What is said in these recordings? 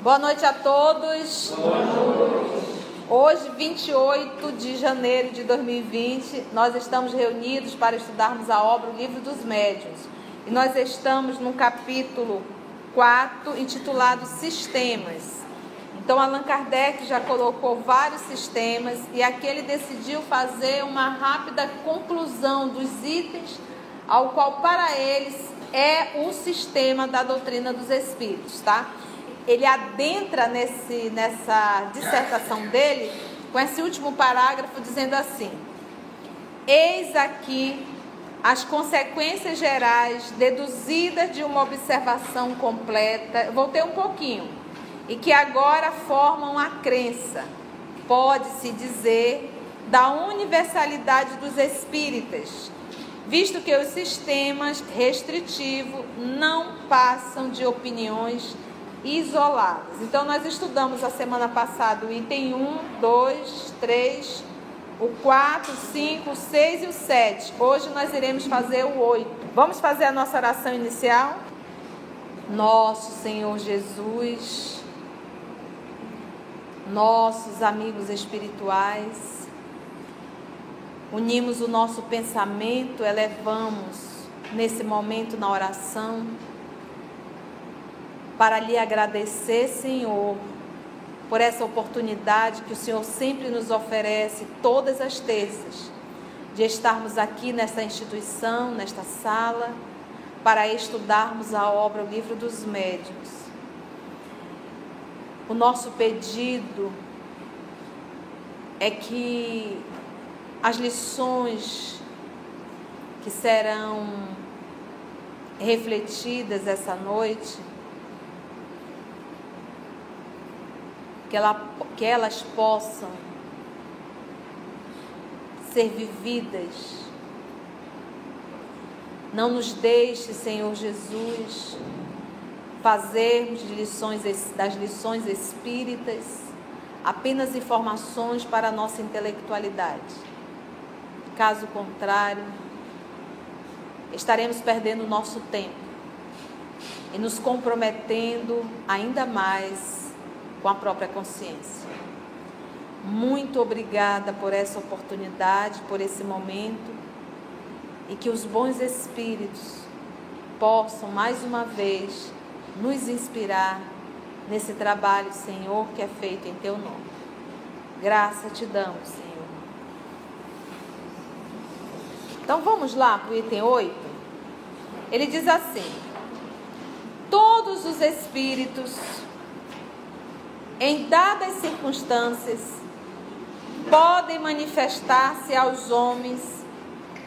Boa noite a todos. Hoje, 28 de janeiro de 2020, nós estamos reunidos para estudarmos a obra O Livro dos Médiuns. E nós estamos no capítulo 4, intitulado Sistemas. Então, Allan Kardec já colocou vários sistemas e aqui ele decidiu fazer uma rápida conclusão dos itens ao qual para eles é o sistema da doutrina dos espíritos, tá? ele adentra nesse, nessa dissertação dele com esse último parágrafo dizendo assim: Eis aqui as consequências gerais deduzidas de uma observação completa. Voltei um pouquinho. E que agora formam a crença, pode-se dizer, da universalidade dos espíritas, visto que os sistemas restritivos não passam de opiniões isoladas. Então, nós estudamos a semana passada o item 1, 2, 3, o 4, 5, o 6 e o 7. Hoje nós iremos fazer o 8. Vamos fazer a nossa oração inicial? Nosso Senhor Jesus, nossos amigos espirituais, unimos o nosso pensamento, elevamos nesse momento na oração para lhe agradecer, Senhor, por essa oportunidade que o Senhor sempre nos oferece todas as terças, de estarmos aqui nesta instituição, nesta sala, para estudarmos a obra O Livro dos Médiuns. O nosso pedido é que as lições que serão refletidas essa noite que, ela, que elas possam ser vividas. Não nos deixe, Senhor Jesus, fazermos lições, das lições espíritas apenas informações para a nossa intelectualidade. Caso contrário, estaremos perdendo o nosso tempo e nos comprometendo ainda mais com a própria consciência. Muito obrigada por essa oportunidade, por esse momento e que os bons espíritos possam mais uma vez nos inspirar nesse trabalho, Senhor, que é feito em teu nome. Graça te damos, Senhor. Então vamos lá para o item 8. Ele diz assim: Todos os espíritos em dadas circunstâncias, podem manifestar-se aos homens,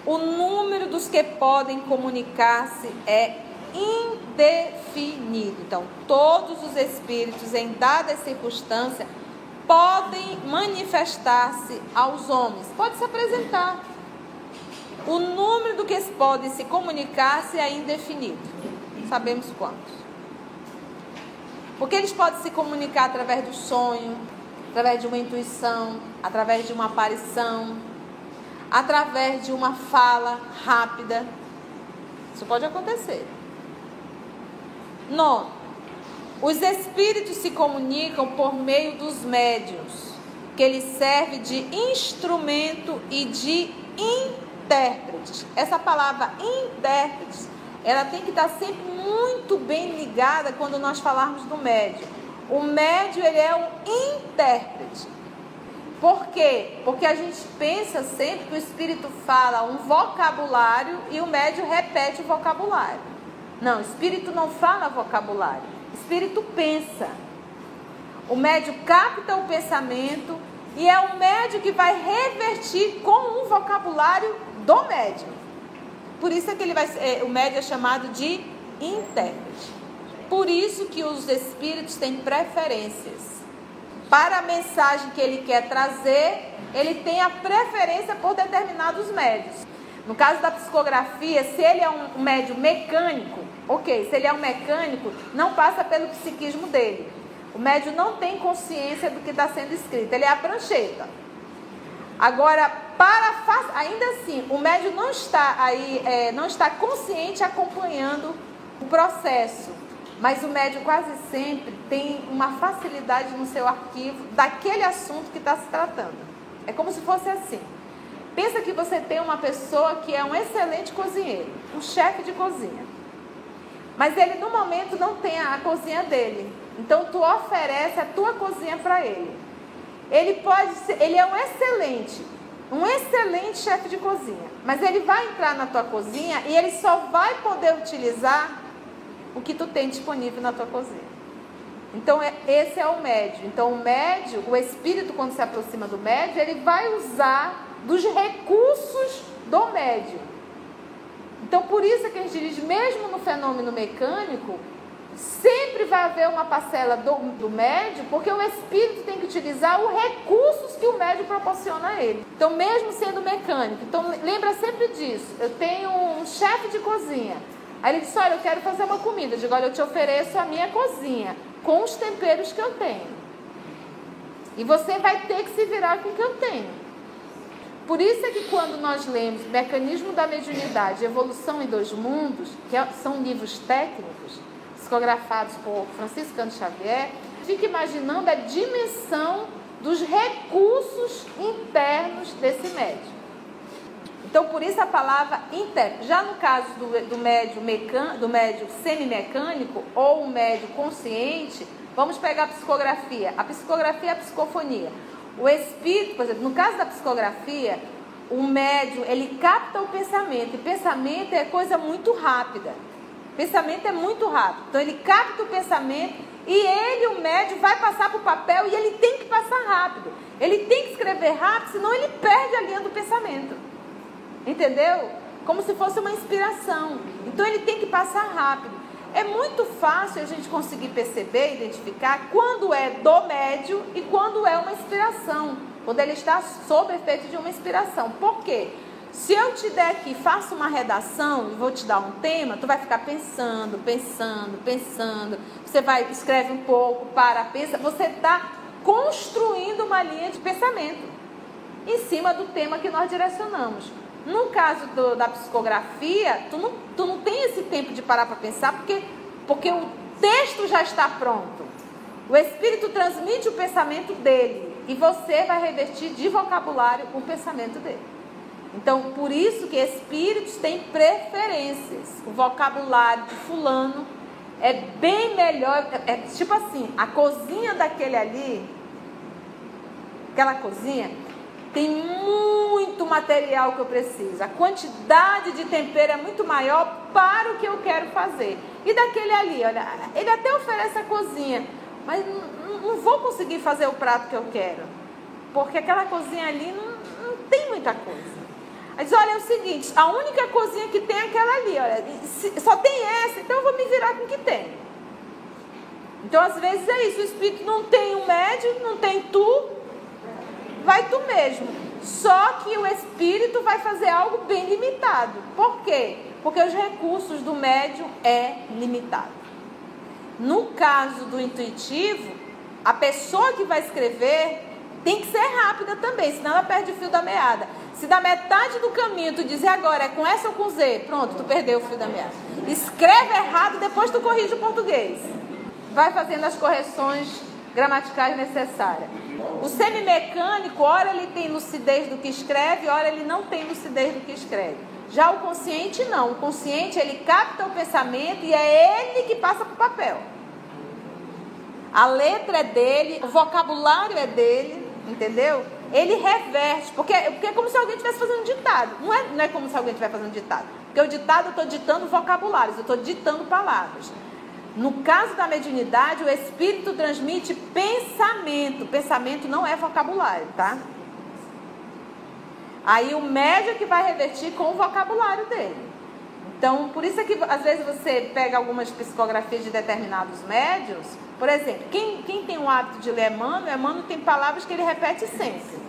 o número dos que podem comunicar-se é indefinido. Então, todos os espíritos, em dadas circunstâncias, podem manifestar-se aos homens, pode se apresentar. O número do que podem se comunicar-se é indefinido. Sabemos quantos. Porque eles podem se comunicar através do sonho, através de uma intuição, através de uma aparição, através de uma fala rápida. Isso pode acontecer. Nono, os espíritos se comunicam por meio dos médios, que lhes serve de instrumento e de intérprete. Essa palavra intérprete ela tem que estar sempre muito bem ligada quando nós falarmos do médio. O médio ele é um intérprete. Por quê? Porque a gente pensa sempre que o espírito fala um vocabulário e o médio repete o vocabulário. Não, o espírito não fala vocabulário. O espírito pensa. O médio capta o pensamento e é o médio que vai revertir com o vocabulário do médium. Por isso é que ele vai, é, o médio é chamado de intérprete. Por isso que os espíritos têm preferências. Para a mensagem que ele quer trazer, ele tem a preferência por determinados médios. No caso da psicografia, se ele é um médio mecânico, Ok, se ele é um mecânico, não passa pelo psiquismo dele. O médium não tem consciência do que está sendo escrito, ele é a prancheta. Agora, para ainda assim, o médium não está aí, é, não está consciente acompanhando o processo. Mas o médium quase sempre tem uma facilidade no seu arquivo daquele assunto que está se tratando. É como se fosse assim. Pensa que você tem uma pessoa que é um excelente cozinheiro, um chefe de cozinha. Mas ele no momento não tem a cozinha dele. Então tu oferece a tua cozinha para ele. Ele pode ser, ele é um excelente, um excelente chefe de cozinha. Mas ele vai entrar na tua cozinha e ele só vai poder utilizar o que tu tem disponível na tua cozinha. Então, é, esse é o médio. Então, o médio, o espírito, quando se aproxima do médio, ele vai usar dos recursos do médio. Então, por isso é que a gente diz, mesmo no fenômeno mecânico, sempre vai haver uma parcela do, do médio, porque o espírito tem que utilizar os recursos que o médio proporciona a ele. Então, mesmo sendo mecânico, então lembra sempre disso. Eu tenho um chefe de cozinha. Aí ele disse: Olha, eu quero fazer uma comida. Eu digo: Olha, eu te ofereço a minha cozinha com os temperos que eu tenho. E você vai ter que se virar com o que eu tenho. Por isso é que quando nós lemos Mecanismo da Mediunidade, Evolução em Dois Mundos, que é, são livros técnicos, psicografados por Franciscano Xavier, fica imaginando a dimensão dos recursos internos desse médium. Então, por isso a palavra inter. Já no caso do, do médio, mecan, do médio semimecânico ou médio consciente, vamos pegar a psicografia. A psicografia é a psicofonia. O espírito, por exemplo, no caso da psicografia, o médio, ele capta o pensamento. E pensamento é coisa muito rápida. Pensamento é muito rápido. Então, ele capta o pensamento e ele, o médio, vai passar para o papel e ele tem que passar rápido. Ele tem que escrever rápido, senão ele perde a linha do pensamento. Entendeu? Como se fosse uma inspiração. Então ele tem que passar rápido. É muito fácil a gente conseguir perceber, identificar quando é do médio e quando é uma inspiração. Quando ele está sob efeito de uma inspiração. Por quê? Se eu te der aqui, faço uma redação e vou te dar um tema, tu vai ficar pensando, pensando, pensando. Você vai, escreve um pouco, para, pensa. Você está construindo uma linha de pensamento em cima do tema que nós direcionamos. No caso do, da psicografia, tu não, tu não tem esse tempo de parar para pensar, porque, porque o texto já está pronto. O Espírito transmite o pensamento dele e você vai revertir de vocabulário o pensamento dele. Então, por isso que espíritos têm preferências. O vocabulário de fulano é bem melhor. É, é, tipo assim, a cozinha daquele ali, aquela cozinha, tem muito material que eu preciso. A quantidade de tempero é muito maior para o que eu quero fazer. E daquele ali, olha, ele até oferece a cozinha, mas não, não vou conseguir fazer o prato que eu quero. Porque aquela cozinha ali não, não tem muita coisa. Mas olha, é o seguinte, a única cozinha que tem é aquela ali, olha, só tem essa, então eu vou me virar com o que tem. Então, às vezes é isso, o Espírito não tem um médio, não tem tu, vai tu mesmo. Só que o espírito vai fazer algo bem limitado. Por quê? Porque os recursos do médium é limitado. No caso do intuitivo, a pessoa que vai escrever tem que ser rápida também, senão ela perde o fio da meada. Se da metade do caminho tu dizer agora é com S ou com Z, pronto, tu perdeu o fio da meada. Escreve errado, depois tu corrige o português. Vai fazendo as correções gramaticais necessárias. O semimecânico, ora ele tem lucidez do que escreve, ora ele não tem lucidez do que escreve. Já o consciente não. O consciente ele capta o pensamento e é ele que passa para o papel. A letra é dele, o vocabulário é dele, entendeu? Ele reverte, porque, porque é como se alguém estivesse fazendo ditado. Não é, não é como se alguém estivesse fazendo ditado. Porque o ditado eu estou ditando vocabulários, eu estou ditando palavras. No caso da mediunidade, o espírito transmite pensamento. Pensamento não é vocabulário, tá? Aí o médio é que vai revertir com o vocabulário dele. Então, por isso é que às vezes você pega algumas psicografias de determinados médios. Por exemplo, quem, quem tem o hábito de ler Emmanuel, Emmanuel tem palavras que ele repete sempre.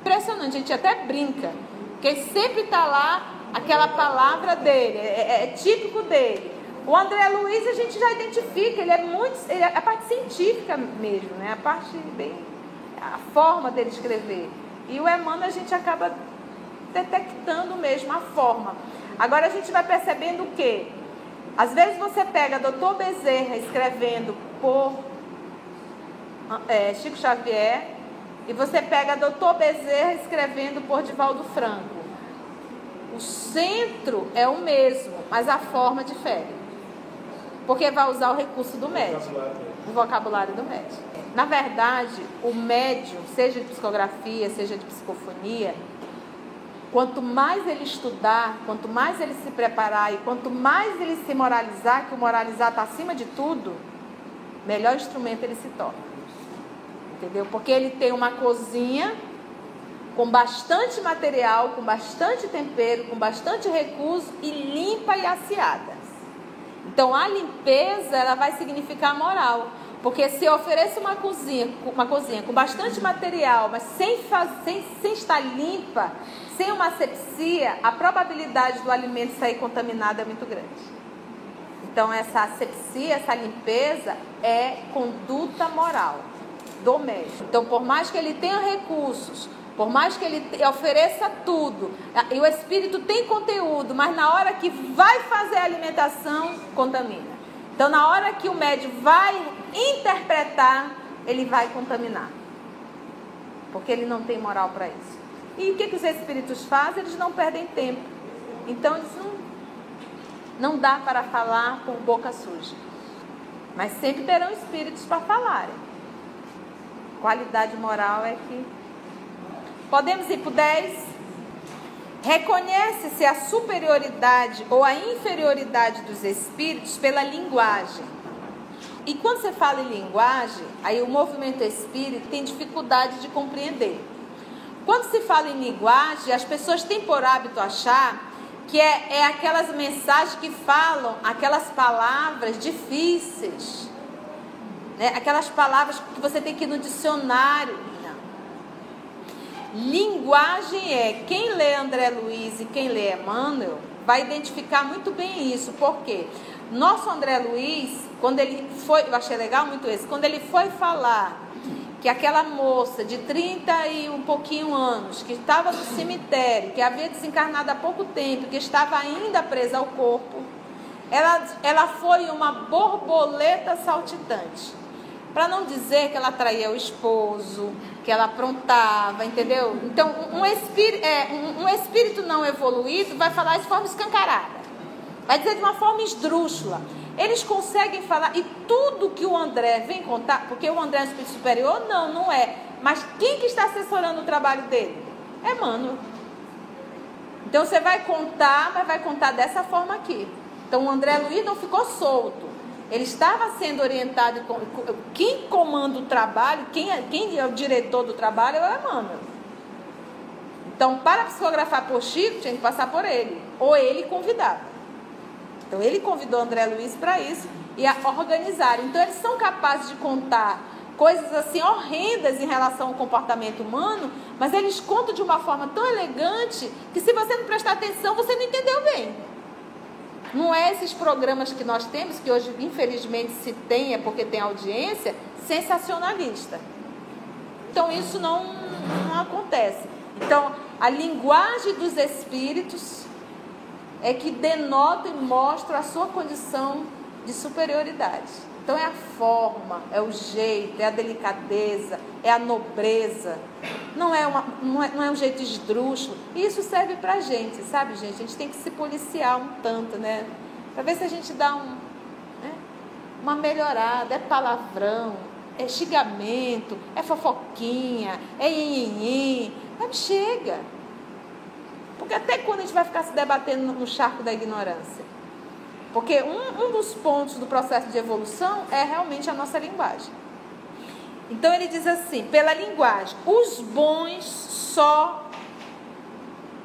Impressionante, a gente até brinca. Porque sempre está lá aquela palavra dele, é, é, é típico dele. O André Luiz a gente já identifica, ele é muito. Ele é a parte científica mesmo, né? A parte bem. a forma dele escrever. E o Emmanuel a gente acaba detectando mesmo a forma. Agora a gente vai percebendo o quê? Às vezes você pega Dr. Bezerra escrevendo por é, Chico Xavier e você pega Dr. Bezerra escrevendo por Divaldo Franco. O centro é o mesmo, mas a forma difere. Porque vai usar o recurso do médium, o vocabulário do médium. Na verdade, o médium, seja de psicografia, seja de psicofonia, quanto mais ele estudar, quanto mais ele se preparar e quanto mais ele se moralizar, que o moralizar está acima de tudo, melhor instrumento ele se torna. Entendeu? Porque ele tem uma cozinha com bastante material, com bastante tempero, com bastante recurso e limpa e aciada. Então a limpeza ela vai significar moral, porque se eu ofereço uma cozinha, uma cozinha com bastante material, mas sem, sem, sem estar limpa, sem uma asepsia, a probabilidade do alimento sair contaminado é muito grande. Então essa asepsia, essa limpeza é conduta moral do médico. Então, por mais que ele tenha recursos, por mais que ele ofereça tudo, e o espírito tem conteúdo, mas na hora que vai fazer a alimentação, contamina. Então, na hora que o médico vai interpretar, ele vai contaminar. Porque ele não tem moral para isso. E o que, que os espíritos fazem? Eles não perdem tempo. Então, eles não, não dá para falar com boca suja. Mas sempre terão espíritos para falarem. Qualidade moral é que. Podemos ir para o 10. Reconhece-se a superioridade ou a inferioridade dos espíritos pela linguagem. E quando você fala em linguagem, aí o movimento espírita tem dificuldade de compreender. Quando se fala em linguagem, as pessoas têm por hábito achar que é, é aquelas mensagens que falam aquelas palavras difíceis né? Aquelas palavras que você tem que ir no dicionário. Linguagem é, quem lê André Luiz e quem lê Emmanuel vai identificar muito bem isso. Por quê? Nosso André Luiz, quando ele foi, eu achei legal muito isso, quando ele foi falar que aquela moça de 30 e um pouquinho anos, que estava no cemitério, que havia desencarnado há pouco tempo, que estava ainda presa ao corpo, ela, ela foi uma borboleta saltitante. Para não dizer que ela traía o esposo, que ela aprontava, entendeu? Então, um espírito, é, um, um espírito não evoluído vai falar de forma escancarada. Vai dizer de uma forma esdrúxula. Eles conseguem falar, e tudo que o André vem contar, porque o André é um espírito superior, não, não é. Mas quem que está assessorando o trabalho dele? É Mano. Então você vai contar, mas vai contar dessa forma aqui. Então o André Luiz não ficou solto. Ele estava sendo orientado. Quem comanda o trabalho, quem é, quem é o diretor do trabalho é Emmanuel. Então, para psicografar por Chico, tinha que passar por ele. Ou ele convidava. Então, ele convidou André Luiz para isso e a organizar. Então, eles são capazes de contar coisas assim horrendas em relação ao comportamento humano, mas eles contam de uma forma tão elegante que se você não prestar atenção, você não entendeu bem. Não é esses programas que nós temos, que hoje infelizmente se tem, é porque tem audiência, sensacionalista. Então isso não, não acontece. Então, a linguagem dos espíritos é que denota e mostra a sua condição de superioridade. Então é a forma, é o jeito, é a delicadeza, é a nobreza. Não é, uma, não é, não é um jeito esdrúxulo. E isso serve pra gente, sabe, gente? A gente tem que se policiar um tanto, né? Pra ver se a gente dá um, né? uma melhorada. É palavrão, é xingamento, é fofoquinha, é nhenhenhen. Mas chega. Porque até quando a gente vai ficar se debatendo no charco da ignorância? Porque um, um dos pontos do processo de evolução é realmente a nossa linguagem. Então ele diz assim: pela linguagem, os bons só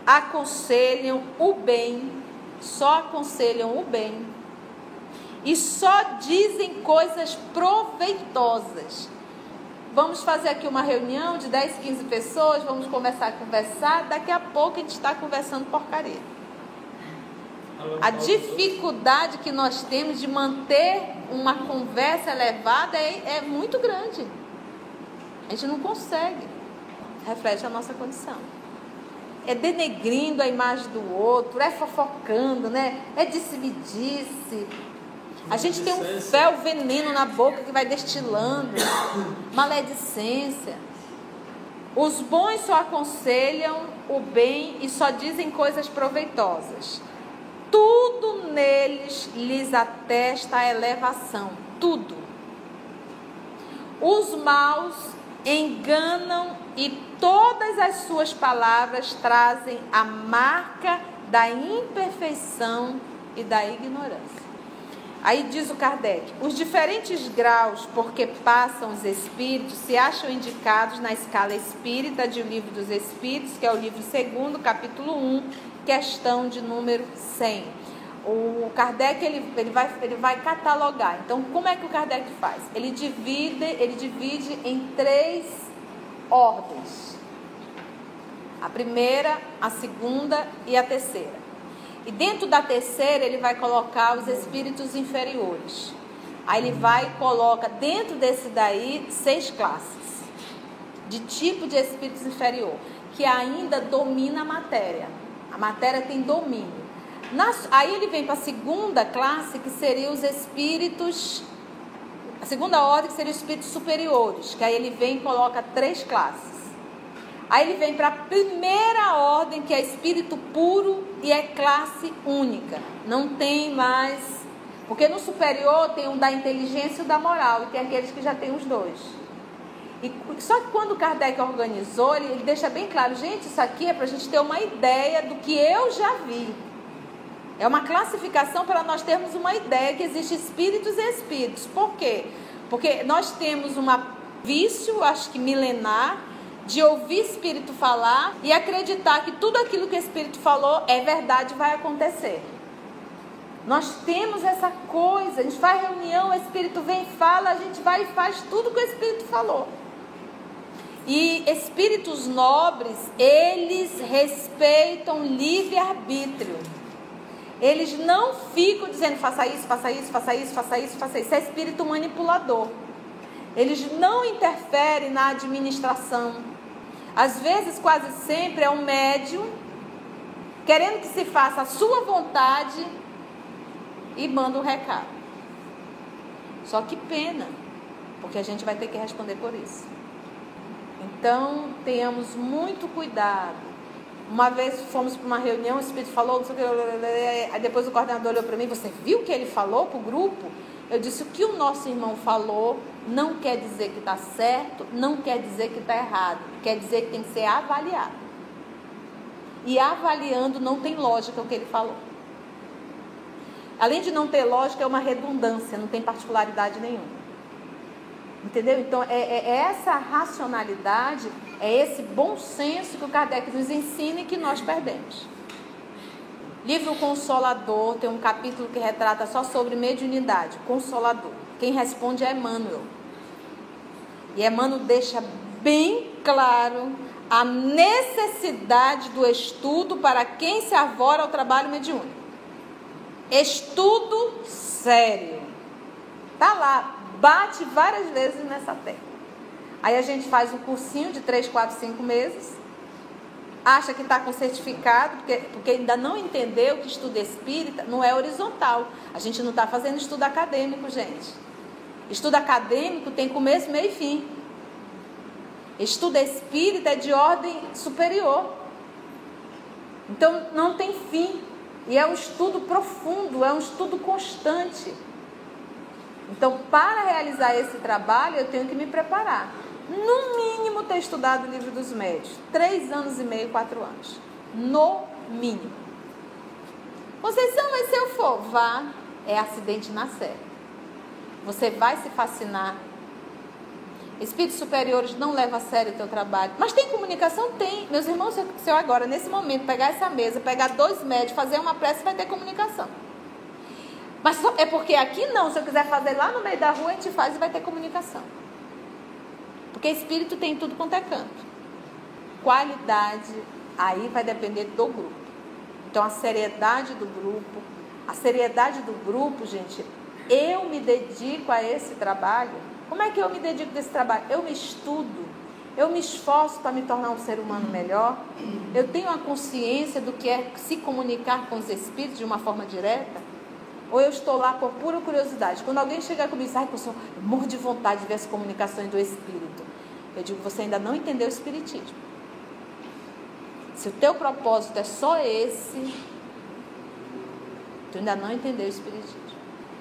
aconselham o bem, só aconselham o bem, e só dizem coisas proveitosas. Vamos fazer aqui uma reunião de 10, 15 pessoas, vamos começar a conversar. Daqui a pouco a gente está conversando porcaria. A dificuldade que nós temos de manter uma conversa elevada é, é muito grande. A gente não consegue. Reflete a nossa condição. É denegrindo a imagem do outro, é fofocando, né? É disse-me-disse. A gente tem um fel veneno na boca que vai destilando. Maledicência. Os bons só aconselham o bem e só dizem coisas proveitosas. Tudo neles lhes atesta a elevação. Tudo. Os maus enganam e todas as suas palavras trazem a marca da imperfeição e da ignorância. Aí diz o Kardec: os diferentes graus por que passam os espíritos se acham indicados na escala espírita de O Livro dos Espíritos, que é o livro segundo, capítulo 1, questão de número 100. O Kardec ele, ele, vai, ele vai catalogar. Então, como é que o Kardec faz? Ele divide, ele divide em três ordens: a primeira, a segunda e a terceira. E dentro da terceira, ele vai colocar os espíritos inferiores. Aí ele vai e coloca dentro desse daí seis classes de tipo de espíritos inferior, que ainda domina a matéria. A matéria tem domínio. Aí ele vem para a segunda classe, que seria os espíritos. A segunda ordem, que seria os espíritos superiores, que aí ele vem e coloca três classes. Aí ele vem para a primeira ordem, que é espírito puro e é classe única. Não tem mais. Porque no superior tem um da inteligência e o da moral, e tem aqueles que já têm os dois. E, só que quando Kardec organizou, ele, ele deixa bem claro, gente, isso aqui é para a gente ter uma ideia do que eu já vi. É uma classificação para nós termos uma ideia que existe espíritos e espíritos. Por quê? Porque nós temos um vício, acho que milenar, de ouvir espírito falar e acreditar que tudo aquilo que o espírito falou é verdade vai acontecer. Nós temos essa coisa, a gente faz reunião, o espírito vem e fala, a gente vai e faz tudo que o espírito falou. E espíritos nobres, eles respeitam livre-arbítrio. Eles não ficam dizendo faça isso, faça isso, faça isso, faça isso, faça isso. Isso é espírito manipulador. Eles não interferem na administração às vezes, quase sempre, é um médium querendo que se faça a sua vontade e manda um recado. Só que pena, porque a gente vai ter que responder por isso. Então, tenhamos muito cuidado. Uma vez fomos para uma reunião, o Espírito falou, aí depois o coordenador olhou para mim, você viu o que ele falou para o grupo? Eu disse, o que o nosso irmão falou não quer dizer que está certo, não quer dizer que está errado, quer dizer que tem que ser avaliado. E avaliando não tem lógica o que ele falou. Além de não ter lógica, é uma redundância, não tem particularidade nenhuma. Entendeu? Então, é, é, é essa racionalidade, é esse bom senso que o Kardec nos ensina e que nós perdemos. Livro Consolador tem um capítulo que retrata só sobre mediunidade, Consolador. Quem responde é Emmanuel. E Emmanuel deixa bem claro a necessidade do estudo para quem se avora ao trabalho mediúnico. Estudo sério. Tá lá, bate várias vezes nessa tecla. Aí a gente faz um cursinho de 3, 4, 5 meses acha que está com certificado, porque, porque ainda não entendeu que estudo espírita não é horizontal. A gente não está fazendo estudo acadêmico, gente. Estudo acadêmico tem começo, meio e fim. Estudo espírita é de ordem superior. Então não tem fim. E é um estudo profundo, é um estudo constante. Então, para realizar esse trabalho, eu tenho que me preparar no mínimo, ter estudado o livro dos médios. Três anos e meio, quatro anos. No mínimo. Conceição, mas se eu for, vá, é acidente na série. Você vai se fascinar. Espíritos superiores não levam a sério o teu trabalho. Mas tem comunicação? Tem. Meus irmãos, se eu agora, nesse momento, pegar essa mesa, pegar dois médios, fazer uma prece, vai ter comunicação. Mas é porque aqui não. Se eu quiser fazer lá no meio da rua, a gente faz e vai ter comunicação. Porque espírito tem tudo quanto é canto. Qualidade, aí vai depender do grupo. Então, a seriedade do grupo, a seriedade do grupo, gente, eu me dedico a esse trabalho. Como é que eu me dedico a esse trabalho? Eu me estudo, eu me esforço para me tornar um ser humano melhor. Eu tenho a consciência do que é se comunicar com os espíritos de uma forma direta. Ou eu estou lá por pura curiosidade. Quando alguém chega comigo e diz, ai, professor, eu morro de vontade de ver as comunicações do espírito. Eu digo, você ainda não entendeu o espiritismo. Se o teu propósito é só esse, tu ainda não entendeu o espiritismo.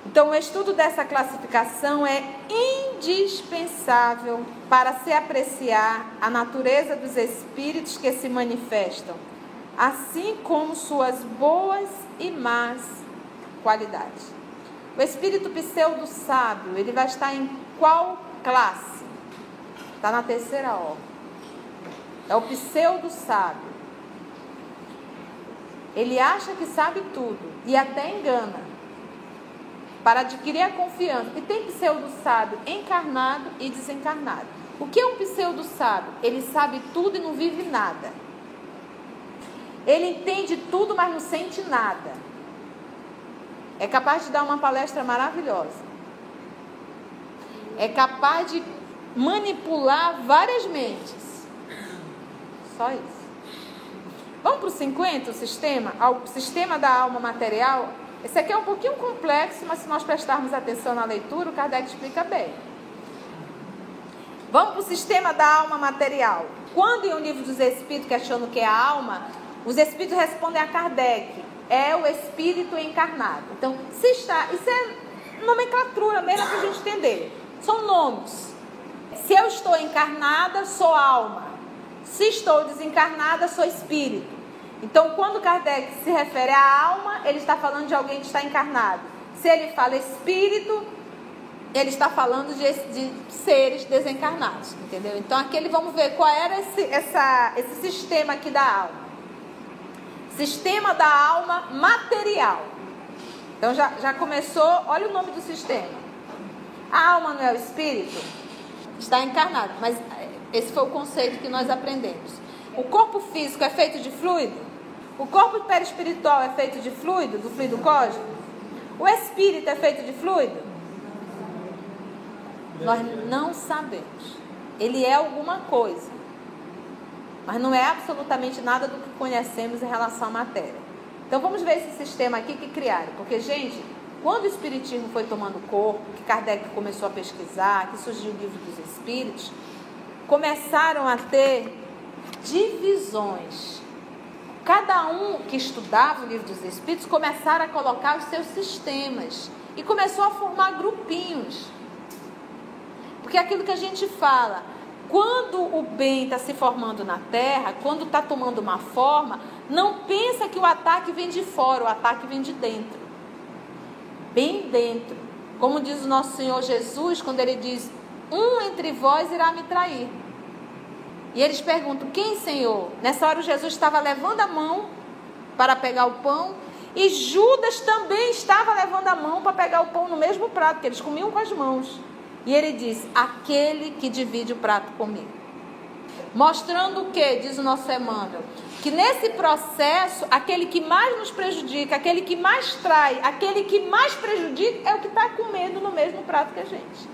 Então, o estudo dessa classificação é indispensável para se apreciar a natureza dos espíritos que se manifestam, assim como suas boas e más qualidades. O espírito pseudo sábio, ele vai estar em qual classe? Está na terceira ordem. É o pseudo sábio. Ele acha que sabe tudo e até engana para adquirir a confiança. E tem pseudo sábio encarnado e desencarnado. O que é um pseudo sábio? Ele sabe tudo e não vive nada. Ele entende tudo, mas não sente nada. É capaz de dar uma palestra maravilhosa. É capaz de manipular várias mentes. Só isso. Vamos para o 50, o sistema? O sistema da alma material esse aqui é um pouquinho complexo, mas se nós prestarmos atenção na leitura, o Kardec explica bem. Vamos para o sistema da alma material. Quando em um livro dos Espíritos questiona o que é a alma, os Espíritos respondem a Kardec: é o Espírito encarnado. Então, se está, isso é nomenclatura mesmo para a gente entender. São nomes. Se eu estou encarnada, sou alma. Se estou desencarnada, sou espírito. Então, quando Kardec se refere à alma, ele está falando de alguém que está encarnado. Se ele fala espírito, ele está falando de, de seres desencarnados, entendeu? Então, aqui vamos ver qual era esse, essa, esse sistema aqui da alma. Sistema da alma material. Então, já, já começou, olha o nome do sistema. A alma não é o espírito? Está encarnado, mas esse foi o conceito que nós aprendemos. O corpo físico é feito de fluido? O corpo perispiritual é feito de fluido, do fluido cósmico? O espírito é feito de fluido? Nós não sabemos. Ele é alguma coisa. Mas não é absolutamente nada do que conhecemos em relação à matéria. Então vamos ver esse sistema aqui que criaram. Porque, gente, quando o Espiritismo foi tomando corpo, que Kardec começou a pesquisar, que surgiu o livro dos Espíritos, começaram a ter divisões cada um que estudava o livro dos Espíritos começaram a colocar os seus sistemas e começou a formar grupinhos. Porque é aquilo que a gente fala, quando o bem está se formando na terra, quando está tomando uma forma, não pensa que o ataque vem de fora, o ataque vem de dentro. Bem dentro. Como diz o nosso Senhor Jesus, quando ele diz: Um entre vós irá me trair. E eles perguntam: Quem, Senhor? Nessa hora, Jesus estava levando a mão para pegar o pão. E Judas também estava levando a mão para pegar o pão no mesmo prato, que eles comiam com as mãos. E ele diz: Aquele que divide o prato comigo. Mostrando o que, diz o nosso Emmanuel? Que nesse processo, aquele que mais nos prejudica, aquele que mais trai, aquele que mais prejudica, é o que está comendo no mesmo prato que a gente.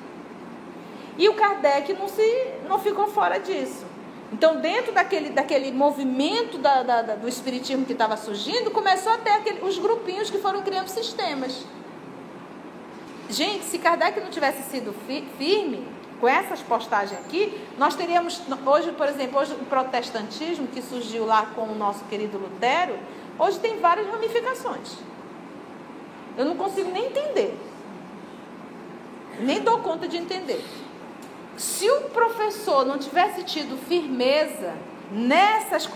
E o Kardec não, se, não ficou fora disso. Então, dentro daquele, daquele movimento da, da, da, do espiritismo que estava surgindo, começou a ter aquele, os grupinhos que foram criando sistemas. Gente, se Kardec não tivesse sido fi, firme com essas postagens aqui, nós teríamos, hoje, por exemplo, hoje o protestantismo que surgiu lá com o nosso querido Lutero, hoje tem várias ramificações. Eu não consigo nem entender. Nem dou conta de entender. Se o professor não tivesse tido firmeza nessas,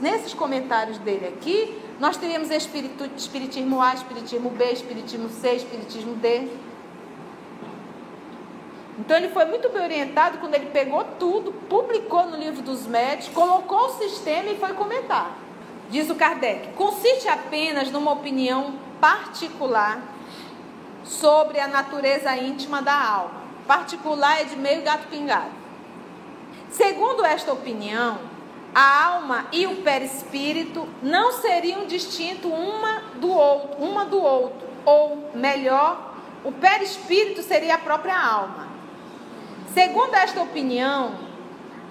nesses comentários dele aqui, nós teríamos espiritu, espiritismo A, espiritismo B, espiritismo C, espiritismo D. Então ele foi muito bem orientado quando ele pegou tudo, publicou no livro dos médicos, colocou o sistema e foi comentar. Diz o Kardec: consiste apenas numa opinião particular sobre a natureza íntima da alma particular é de meio gato pingado. Segundo esta opinião, a alma e o perispírito não seriam distintos uma do outro, uma do outro, ou melhor, o perispírito seria a própria alma. Segundo esta opinião,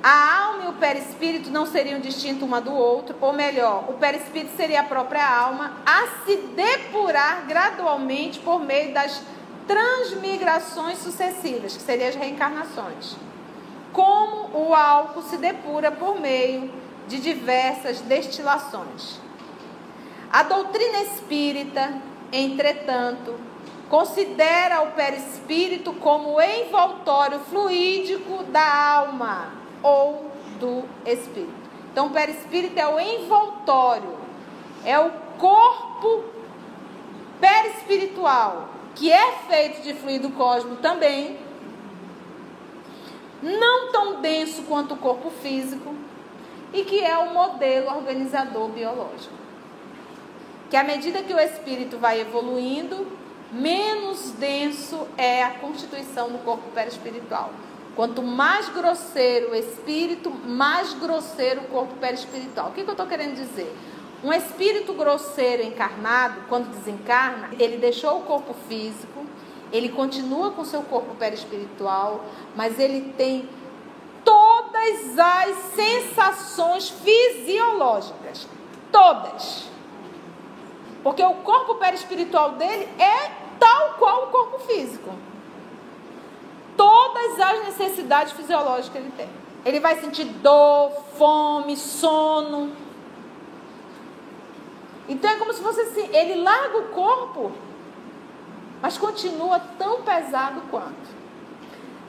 a alma e o perispírito não seriam distintos uma do outro, ou melhor, o perispírito seria a própria alma a se depurar gradualmente por meio das transmigrações sucessivas, que seriam as reencarnações. Como o álcool se depura por meio de diversas destilações. A doutrina espírita, entretanto, considera o perispírito como envoltório fluídico da alma ou do espírito. Então, o perispírito é o envoltório, é o corpo perispiritual, que é feito de fluido cósmico também, não tão denso quanto o corpo físico, e que é o modelo organizador biológico. Que à medida que o espírito vai evoluindo, menos denso é a constituição do corpo perispiritual. Quanto mais grosseiro o espírito, mais grosseiro o corpo perispiritual. O que, que eu estou querendo dizer? Um espírito grosseiro encarnado, quando desencarna, ele deixou o corpo físico, ele continua com seu corpo perispiritual, mas ele tem todas as sensações fisiológicas. Todas. Porque o corpo perispiritual dele é tal qual o corpo físico. Todas as necessidades fisiológicas ele tem. Ele vai sentir dor, fome, sono. Então é como se fosse assim, ele larga o corpo, mas continua tão pesado quanto.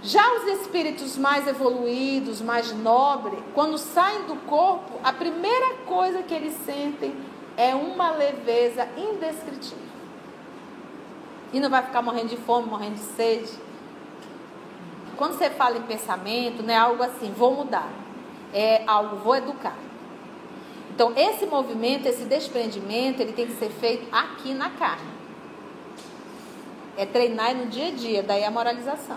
Já os espíritos mais evoluídos, mais nobres, quando saem do corpo, a primeira coisa que eles sentem é uma leveza indescritível. E não vai ficar morrendo de fome, morrendo de sede. Quando você fala em pensamento, não é algo assim, vou mudar. É algo, vou educar. Então, esse movimento, esse desprendimento, ele tem que ser feito aqui na carne. É treinar no dia a dia, daí a moralização.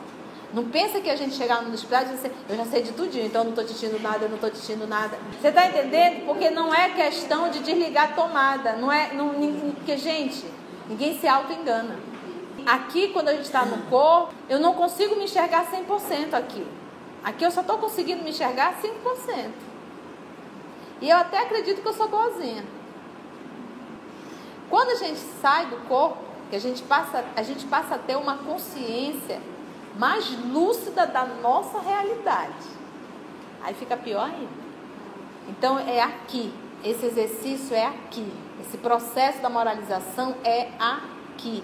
Não pensa que a gente chegar no espírito e dizer, eu já sei de tudinho, então eu não estou te nada, eu não estou te nada. Você está entendendo? Porque não é questão de desligar a tomada. Não é. Não, porque, gente, ninguém se auto-engana. Aqui, quando a gente está no corpo, eu não consigo me enxergar 100% aqui. Aqui eu só estou conseguindo me enxergar 5%. E eu até acredito que eu sou boazinha. Quando a gente sai do corpo, que a gente passa, a gente passa a ter uma consciência mais lúcida da nossa realidade. Aí fica pior ainda. Então é aqui. Esse exercício é aqui. Esse processo da moralização é aqui.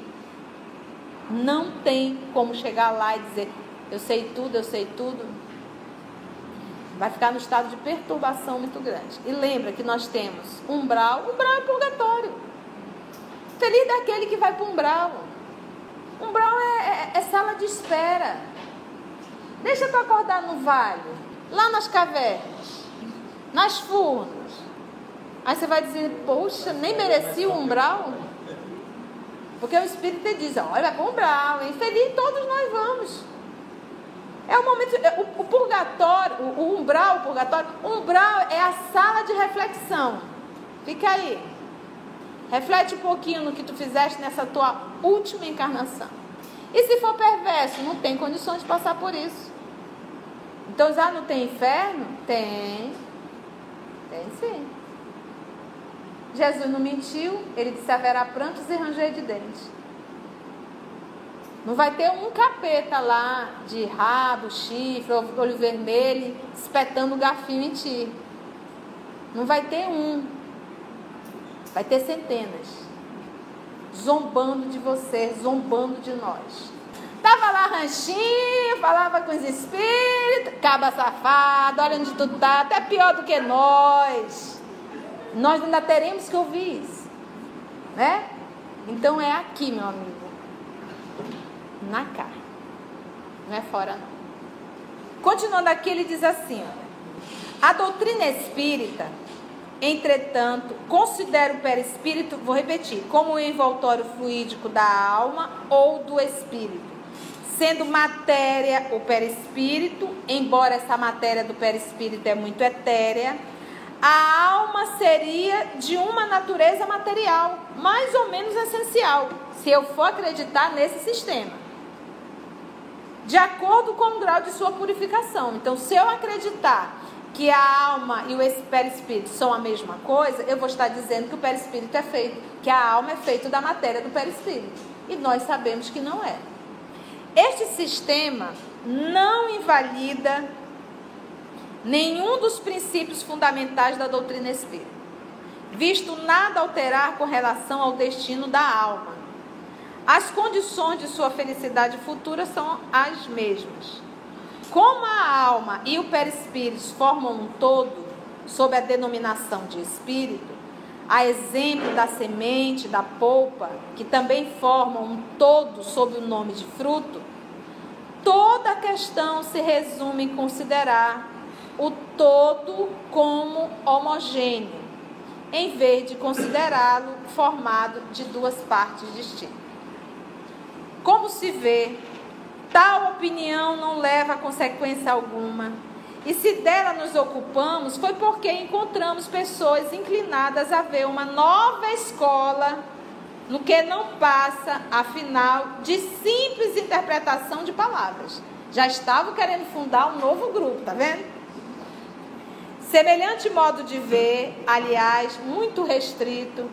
Não tem como chegar lá e dizer eu sei tudo, eu sei tudo. Vai ficar no estado de perturbação muito grande. E lembra que nós temos umbral, umbral é purgatório. Feliz daquele que vai para o umbral. Umbral é, é, é sala de espera. Deixa tu acordar no vale, lá nas cavernas, nas furnas. Aí você vai dizer, poxa, nem mereci o umbral. Porque o Espírito te diz, olha, para o umbral, hein? Feliz todos nós vamos. É o momento, é, o, o purgatório, o, o umbral, o purgatório, umbral é a sala de reflexão. Fica aí. Reflete um pouquinho no que tu fizeste nessa tua última encarnação. E se for perverso, não tem condições de passar por isso. Então já não tem inferno? Tem. Tem sim. Jesus não mentiu, ele disse haverá prantos e ranger de dentes. Não vai ter um capeta lá de rabo, chifre, olho vermelho, espetando o garfinho em ti. Não vai ter um. Vai ter centenas zombando de você, zombando de nós. Tava lá ranchinho, falava com os espíritos, caba safado, olha onde tu tá, até pior do que nós. Nós ainda teremos que ouvir isso, né? Então é aqui, meu amigo, na carne, não é fora não. Continuando aqui, ele diz assim: a doutrina espírita Entretanto, considero o perispírito, vou repetir, como o envoltório fluídico da alma ou do espírito, sendo matéria o perispírito, embora essa matéria do perispírito é muito etérea, a alma seria de uma natureza material, mais ou menos essencial, se eu for acreditar nesse sistema. De acordo com o grau de sua purificação. Então, se eu acreditar que a alma e o perispírito são a mesma coisa, eu vou estar dizendo que o perispírito é feito, que a alma é feito da matéria do perispírito. E nós sabemos que não é. Este sistema não invalida nenhum dos princípios fundamentais da doutrina espírita, visto nada alterar com relação ao destino da alma. As condições de sua felicidade futura são as mesmas. Como a alma e o perispírito formam um todo, sob a denominação de espírito, a exemplo da semente, da polpa, que também formam um todo sob o nome de fruto, toda a questão se resume em considerar o todo como homogêneo, em vez de considerá-lo formado de duas partes distintas. Como se vê, tal opinião não leva a consequência alguma. E se dela nos ocupamos, foi porque encontramos pessoas inclinadas a ver uma nova escola no que não passa, afinal, de simples interpretação de palavras. Já estavam querendo fundar um novo grupo, tá vendo? Semelhante modo de ver, aliás, muito restrito,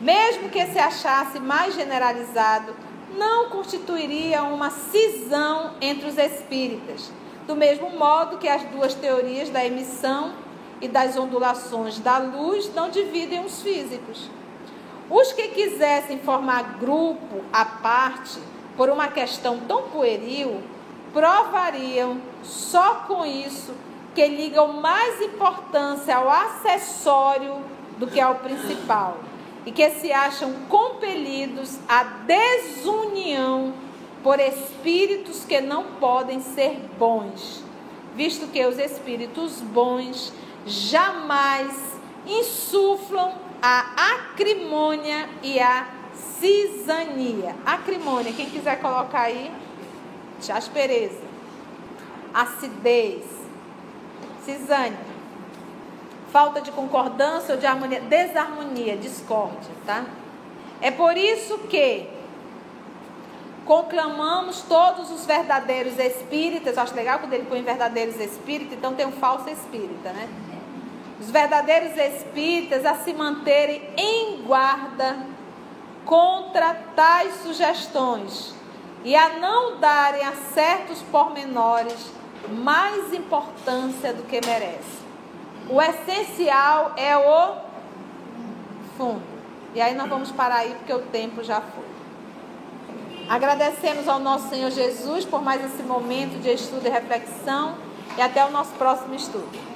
mesmo que se achasse mais generalizado, não constituiria uma cisão entre os espíritas, do mesmo modo que as duas teorias da emissão e das ondulações da luz não dividem os físicos. Os que quisessem formar grupo à parte por uma questão tão pueril, provariam só com isso que ligam mais importância ao acessório do que ao principal e que se acham compelidos à desunião por espíritos que não podem ser bons, visto que os espíritos bons jamais insuflam a acrimônia e a cisania. Acrimônia, quem quiser colocar aí, aspereza, acidez, cisânia. Falta de concordância ou de harmonia, desarmonia, discórdia, tá? É por isso que conclamamos todos os verdadeiros espíritas. Acho legal quando ele põe verdadeiros espíritas, então tem um falso espírita, né? Os verdadeiros espíritas a se manterem em guarda contra tais sugestões e a não darem a certos pormenores mais importância do que merece. O essencial é o fundo. E aí nós vamos parar aí porque o tempo já foi. Agradecemos ao nosso Senhor Jesus por mais esse momento de estudo e reflexão e até o nosso próximo estudo.